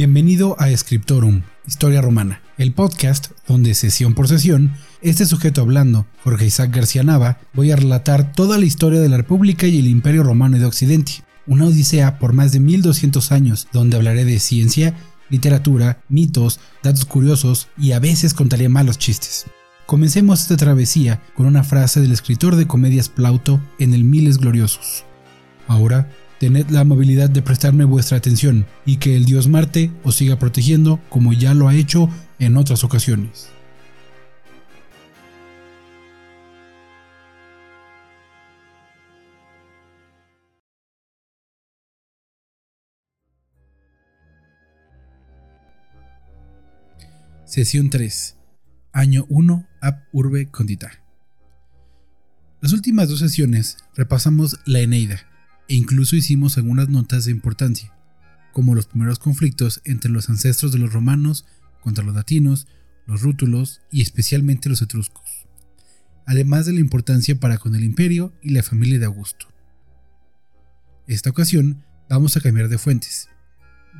Bienvenido a Scriptorum, Historia Romana, el podcast donde sesión por sesión, este sujeto hablando, Jorge Isaac García Nava, voy a relatar toda la historia de la República y el Imperio Romano de Occidente, una odisea por más de 1200 años donde hablaré de ciencia, literatura, mitos, datos curiosos y a veces contaré malos chistes. Comencemos esta travesía con una frase del escritor de comedias Plauto en el Miles Gloriosos. Ahora tened la amabilidad de prestarme vuestra atención y que el dios Marte os siga protegiendo como ya lo ha hecho en otras ocasiones. Sesión 3. Año 1 Ab Urbe Condita. Las últimas dos sesiones repasamos la Eneida, e incluso hicimos algunas notas de importancia, como los primeros conflictos entre los ancestros de los romanos contra los latinos, los rútulos y especialmente los etruscos, además de la importancia para con el imperio y la familia de Augusto. Esta ocasión vamos a cambiar de fuentes,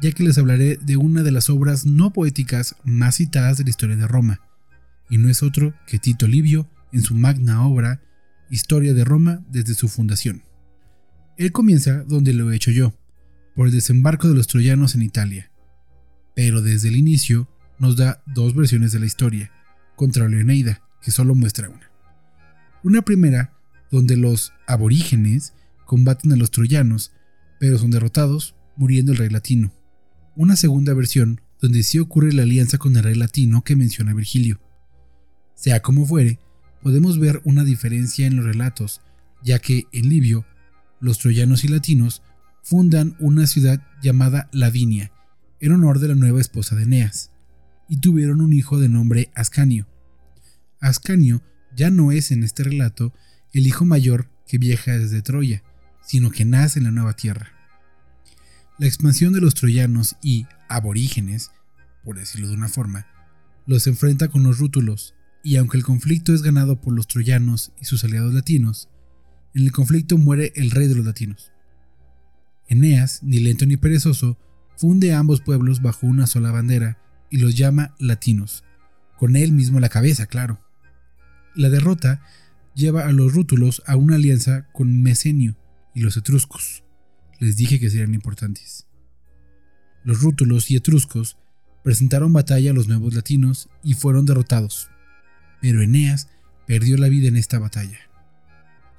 ya que les hablaré de una de las obras no poéticas más citadas de la historia de Roma, y no es otro que Tito Livio en su magna obra Historia de Roma desde su fundación. Él comienza donde lo he hecho yo, por el desembarco de los troyanos en Italia, pero desde el inicio nos da dos versiones de la historia, contra Leoneida, que solo muestra una. Una primera, donde los aborígenes combaten a los troyanos, pero son derrotados, muriendo el rey latino. Una segunda versión, donde sí ocurre la alianza con el rey latino que menciona Virgilio. Sea como fuere, podemos ver una diferencia en los relatos, ya que en Livio los troyanos y latinos fundan una ciudad llamada Lavinia, en honor de la nueva esposa de Eneas, y tuvieron un hijo de nombre Ascanio. Ascanio ya no es en este relato el hijo mayor que viaja desde Troya, sino que nace en la nueva tierra. La expansión de los troyanos y aborígenes, por decirlo de una forma, los enfrenta con los rútulos, y aunque el conflicto es ganado por los troyanos y sus aliados latinos, en el conflicto muere el rey de los latinos. Eneas, ni lento ni perezoso, funde a ambos pueblos bajo una sola bandera y los llama latinos, con él mismo la cabeza, claro. La derrota lleva a los rútulos a una alianza con Mecenio y los etruscos. Les dije que serían importantes. Los rútulos y etruscos presentaron batalla a los nuevos latinos y fueron derrotados, pero Eneas perdió la vida en esta batalla.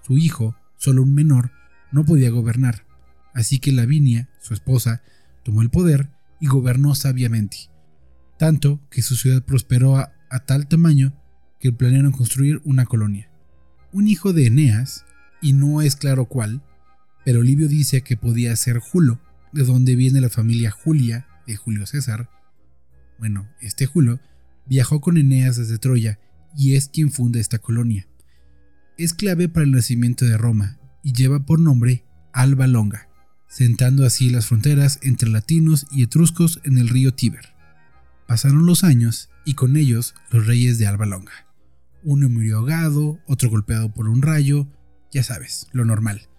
Su hijo, solo un menor, no podía gobernar, así que Lavinia, su esposa, tomó el poder y gobernó sabiamente, tanto que su ciudad prosperó a, tal tamaño que planearon construir una colonia. Un hijo de Eneas, y no es claro cuál, pero Livio dice que podía ser Julo, de donde viene la familia Julia de Julio César. Bueno, este Julo viajó con Eneas desde Troya y es quien funda esta colonia es clave para el nacimiento de Roma y lleva por nombre Alba Longa, sentando así las fronteras entre latinos y etruscos en el río Tíber. Pasaron los años y con ellos los reyes de Alba Longa. Uno murió ahogado, otro golpeado por un rayo, ya sabes, lo normal.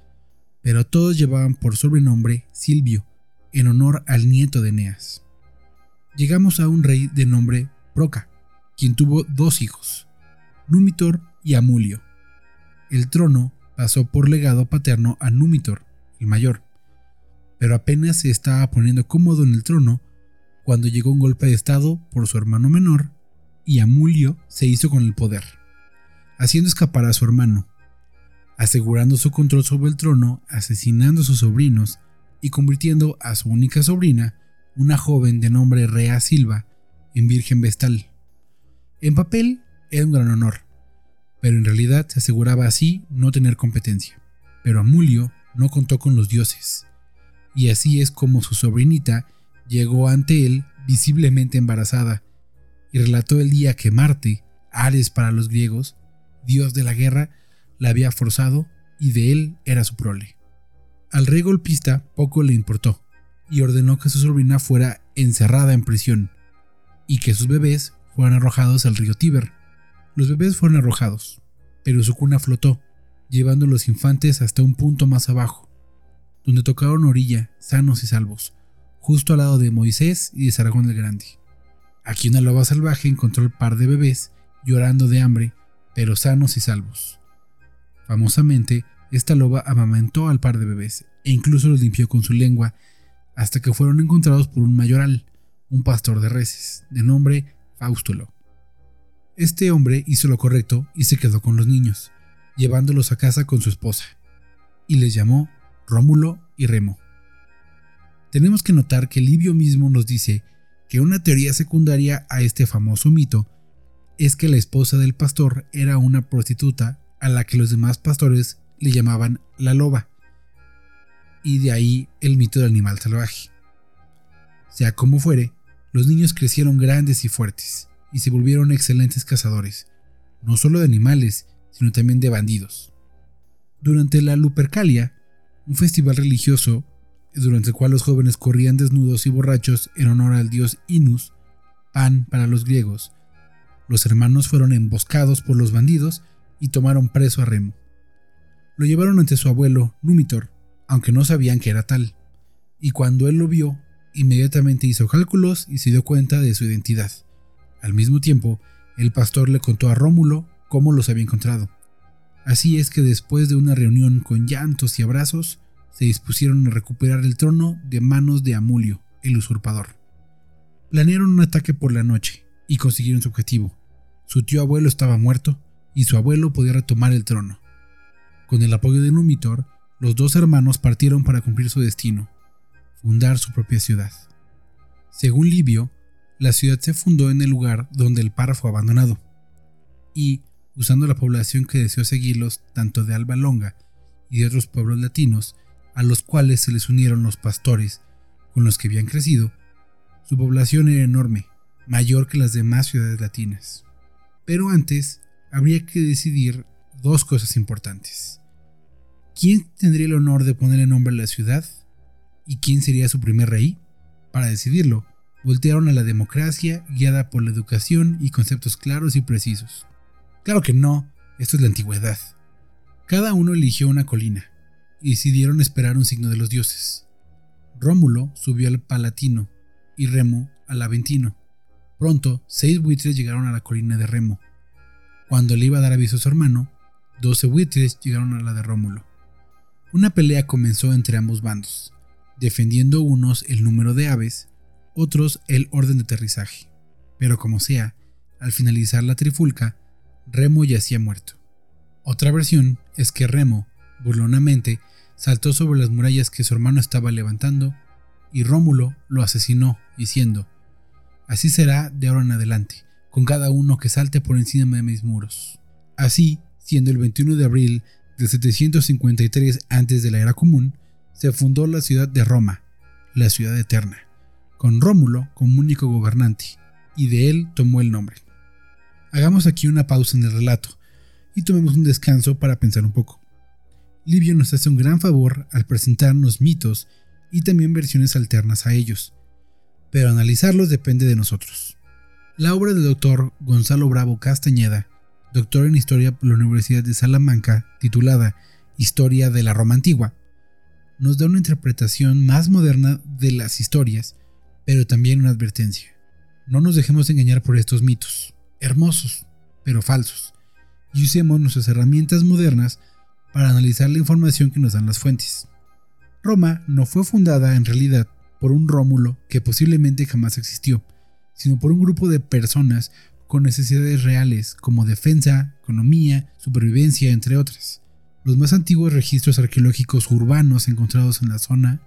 Pero todos llevaban por sobrenombre Silvio, en honor al nieto de Eneas. Llegamos a un rey de nombre Proca, quien tuvo dos hijos, Numitor y Amulio el trono pasó por legado paterno a Numitor, el mayor, pero apenas se estaba poniendo cómodo en el trono cuando llegó un golpe de estado por su hermano menor y Amulio se hizo con el poder, haciendo escapar a su hermano, asegurando su control sobre el trono, asesinando a sus sobrinos y convirtiendo a su única sobrina, una joven de nombre Rea Silva, en virgen vestal. En papel era un gran honor, pero en realidad se aseguraba así no tener competencia. Pero Amulio no contó con los dioses, y así es como su sobrinita llegó ante él visiblemente embarazada, y relató el día que Marte, Ares para los griegos, dios de la guerra, la había forzado y de él era su prole. Al rey golpista poco le importó, y ordenó que su sobrina fuera encerrada en prisión, y que sus bebés fueran arrojados al río Tíber. Los bebés fueron arrojados, pero su cuna flotó, llevando a los infantes hasta un punto más abajo, donde tocaron orilla, sanos y salvos, justo al lado de Moisés y de Saragón el Grande. Aquí una loba salvaje encontró el par de bebés llorando de hambre, pero sanos y salvos. Famosamente, esta loba amamantó al par de bebés e incluso los limpió con su lengua hasta que fueron encontrados por un mayoral, un pastor de reses, de nombre Faustulo. Este hombre hizo lo correcto y se quedó con los niños, llevándolos a casa con su esposa, y les llamó Rómulo y Remo. Tenemos que notar que Livio mismo nos dice que una teoría secundaria a este famoso mito es que la esposa del pastor era una prostituta a la que los demás pastores le llamaban la loba, y de ahí el mito del animal salvaje. Sea como fuere, los niños crecieron grandes y fuertes, y se volvieron excelentes cazadores, no solo de animales, sino también de bandidos. Durante la Lupercalia, un festival religioso durante el cual los jóvenes corrían desnudos y borrachos en honor al dios Inus, Pan para los griegos, los hermanos fueron emboscados por los bandidos y tomaron preso a Remo. Lo llevaron ante su abuelo, Numitor, aunque no sabían que era tal, y cuando él lo vio, inmediatamente hizo cálculos y se dio cuenta de su identidad. Al mismo tiempo, el pastor le contó a Rómulo cómo los había encontrado. Así es que después de una reunión con llantos y abrazos, se dispusieron a recuperar el trono de manos de Amulio, el usurpador. Planearon un ataque por la noche y consiguieron su objetivo. Su tío abuelo estaba muerto y su abuelo podía retomar el trono. Con el apoyo de Numitor, los dos hermanos partieron para cumplir su destino, fundar su propia ciudad. Según Livio, la ciudad se fundó en el lugar donde el par fue abandonado, y, usando la población que deseó seguirlos tanto de Alba Longa y de otros pueblos latinos, a los cuales se les unieron los pastores con los que habían crecido, su población era enorme, mayor que las demás ciudades latinas. Pero antes habría que decidir dos cosas importantes. ¿Quién tendría el honor de poner el nombre a la ciudad? ¿Y quién sería su primer rey? Para decidirlo, voltearon a la democracia guiada por la educación y conceptos claros y precisos. Claro que no, esto es la antigüedad. Cada uno eligió una colina, y decidieron esperar un signo de los dioses. Rómulo subió al Palatino y Remo al Aventino. Pronto, seis buitres llegaron a la colina de Remo. Cuando le iba a dar aviso a su hermano, doce buitres llegaron a la de Rómulo. Una pelea comenzó entre ambos bandos, defendiendo unos el número de aves, otros el orden de aterrizaje. Pero como sea, al finalizar la trifulca, Remo yacía muerto. Otra versión es que Remo, burlonamente, saltó sobre las murallas que su hermano estaba levantando, y Rómulo lo asesinó, diciendo, Así será de ahora en adelante, con cada uno que salte por encima de mis muros. Así, siendo el 21 de abril de 753 antes de la era común, se fundó la ciudad de Roma, la ciudad eterna, con Rómulo como único gobernante, y de él tomó el nombre. Hagamos aquí una pausa en el relato y tomemos un descanso para pensar un poco. Livio nos hace un gran favor al presentarnos mitos y también versiones alternas a ellos, pero analizarlos depende de nosotros. La obra del doctor Gonzalo Bravo Castañeda, doctor en Historia por la Universidad de Salamanca, titulada Historia de la Roma Antigua, nos da una interpretación más moderna de las historias, pero también una advertencia. No nos dejemos engañar por estos mitos, hermosos, pero falsos, y usemos nuestras herramientas modernas para analizar la información que nos dan las fuentes. Roma no fue fundada en realidad por un Rómulo que posiblemente jamás existió, sino por un grupo de personas con necesidades reales como defensa, economía, supervivencia, entre otras. Los más antiguos registros arqueológicos urbanos encontrados en la zona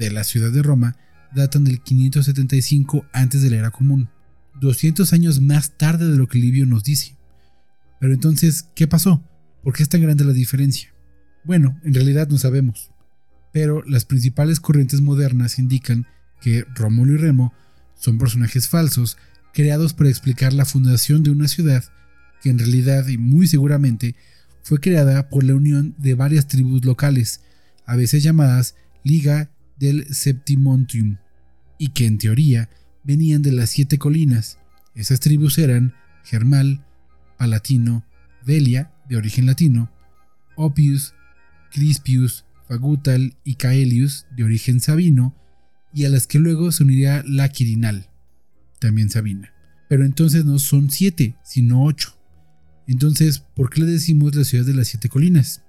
de la ciudad de Roma datan del 575 antes de la era común, 200 años más tarde de lo que Livio nos dice. Pero entonces, ¿qué pasó? ¿Por qué es tan grande la diferencia? Bueno, en realidad no sabemos, pero las principales corrientes modernas indican que Rómulo y Remo son personajes falsos creados para explicar la fundación de una ciudad que en realidad y muy seguramente fue creada por la unión de varias tribus locales, a veces llamadas Liga del Septimontium, y que en teoría venían de las siete colinas. Esas tribus eran Germal, Palatino, Velia de origen latino, Oppius, Crispius, Fagutal y Caelius, de origen sabino, y a las que luego se uniría la Quirinal, también Sabina. Pero entonces no son siete, sino ocho. Entonces, ¿por qué le decimos la ciudad de las siete colinas?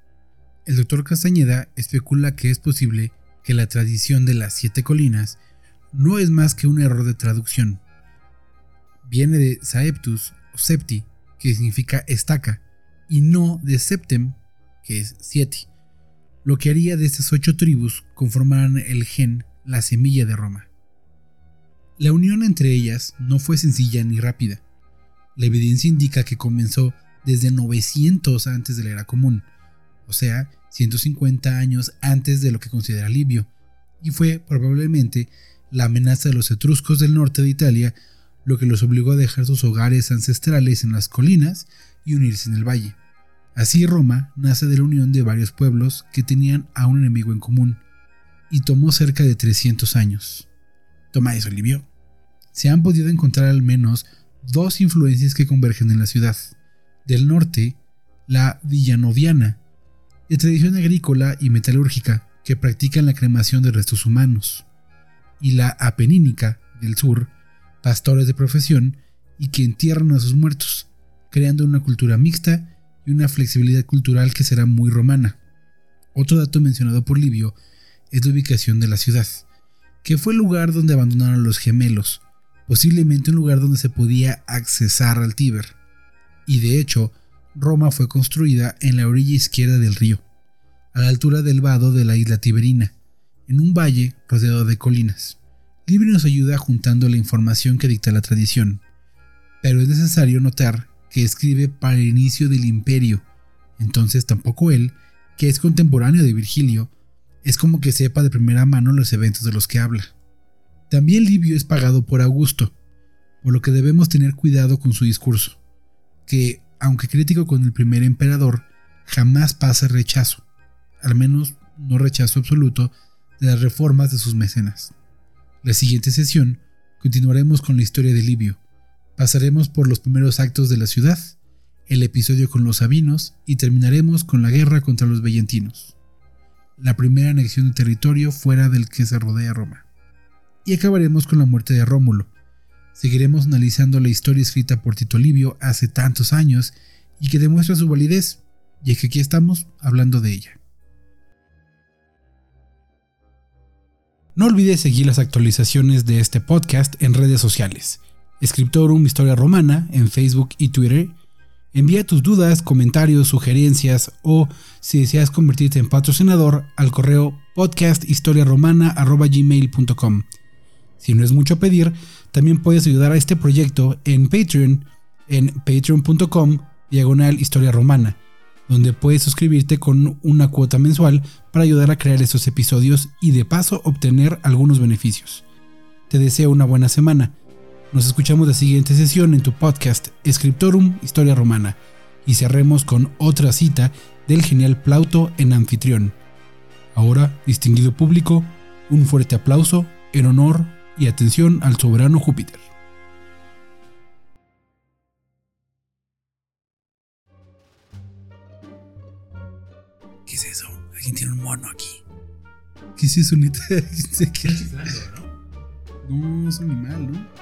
El doctor Castañeda especula que es posible que la tradición de las siete colinas no es más que un error de traducción. Viene de Saeptus o Septi, que significa estaca, y no de Septem, que es siete, lo que haría de estas ocho tribus conformaran el gen, la semilla de Roma. La unión entre ellas no fue sencilla ni rápida. La evidencia indica que comenzó desde 900 antes de la era común, o sea, 150 años antes de lo que considera Livio, y fue probablemente la amenaza de los etruscos del norte de Italia lo que los obligó a dejar sus hogares ancestrales en las colinas y unirse en el valle. Así Roma nace de la unión de varios pueblos que tenían a un enemigo en común, y tomó cerca de 300 años. Toma eso, Livio. Se han podido encontrar al menos dos influencias que convergen en la ciudad. Del norte, la villanodiana, de tradición agrícola y metalúrgica que practican la cremación de restos humanos, y la apenínica, del sur, pastores de profesión y que entierran a sus muertos, creando una cultura mixta y una flexibilidad cultural que será muy romana. Otro dato mencionado por Livio es la ubicación de la ciudad, que fue el lugar donde abandonaron los gemelos, posiblemente un lugar donde se podía accesar al Tíber. Y de hecho, Roma fue construida en la orilla izquierda del río, a la altura del vado de la isla Tiberina, en un valle rodeado de colinas. Livio nos ayuda juntando la información que dicta la tradición, pero es necesario notar que escribe para el inicio del imperio, entonces tampoco él, que es contemporáneo de Virgilio, es como que sepa de primera mano los eventos de los que habla. También Livio es pagado por Augusto, por lo que debemos tener cuidado con su discurso, que, aunque crítico con el primer emperador, jamás pasa rechazo, al menos no rechazo absoluto, de las reformas de sus mecenas. La siguiente sesión continuaremos con la historia de Livio. Pasaremos por los primeros actos de la ciudad, el episodio con los sabinos y terminaremos con la guerra contra los vellentinos la primera anexión de territorio fuera del que se rodea Roma. Y acabaremos con la muerte de Rómulo. Seguiremos analizando la historia escrita por Tito Livio hace tantos años y que demuestra su validez, y es que aquí estamos hablando de ella. No olvides seguir las actualizaciones de este podcast en redes sociales. Escriptorum Historia Romana en Facebook y Twitter Envía tus dudas, comentarios, sugerencias o si deseas convertirte en patrocinador al correo podcasthistoriaromana.gmail.com. Si no es mucho pedir, también puedes ayudar a este proyecto en Patreon en patreon.com diagonal historia romana, donde puedes suscribirte con una cuota mensual para ayudar a crear estos episodios y de paso obtener algunos beneficios. Te deseo una buena semana. Nos escuchamos la siguiente sesión en tu podcast Scriptorum Historia Romana y cerremos con otra cita del genial Plauto en anfitrión. Ahora, distinguido público, un fuerte aplauso en honor y atención al soberano Júpiter. ¿Qué es eso? Alguien tiene un mono aquí. ¿Qué es eso, neta? ¿Qué No, es un animal, ¿no?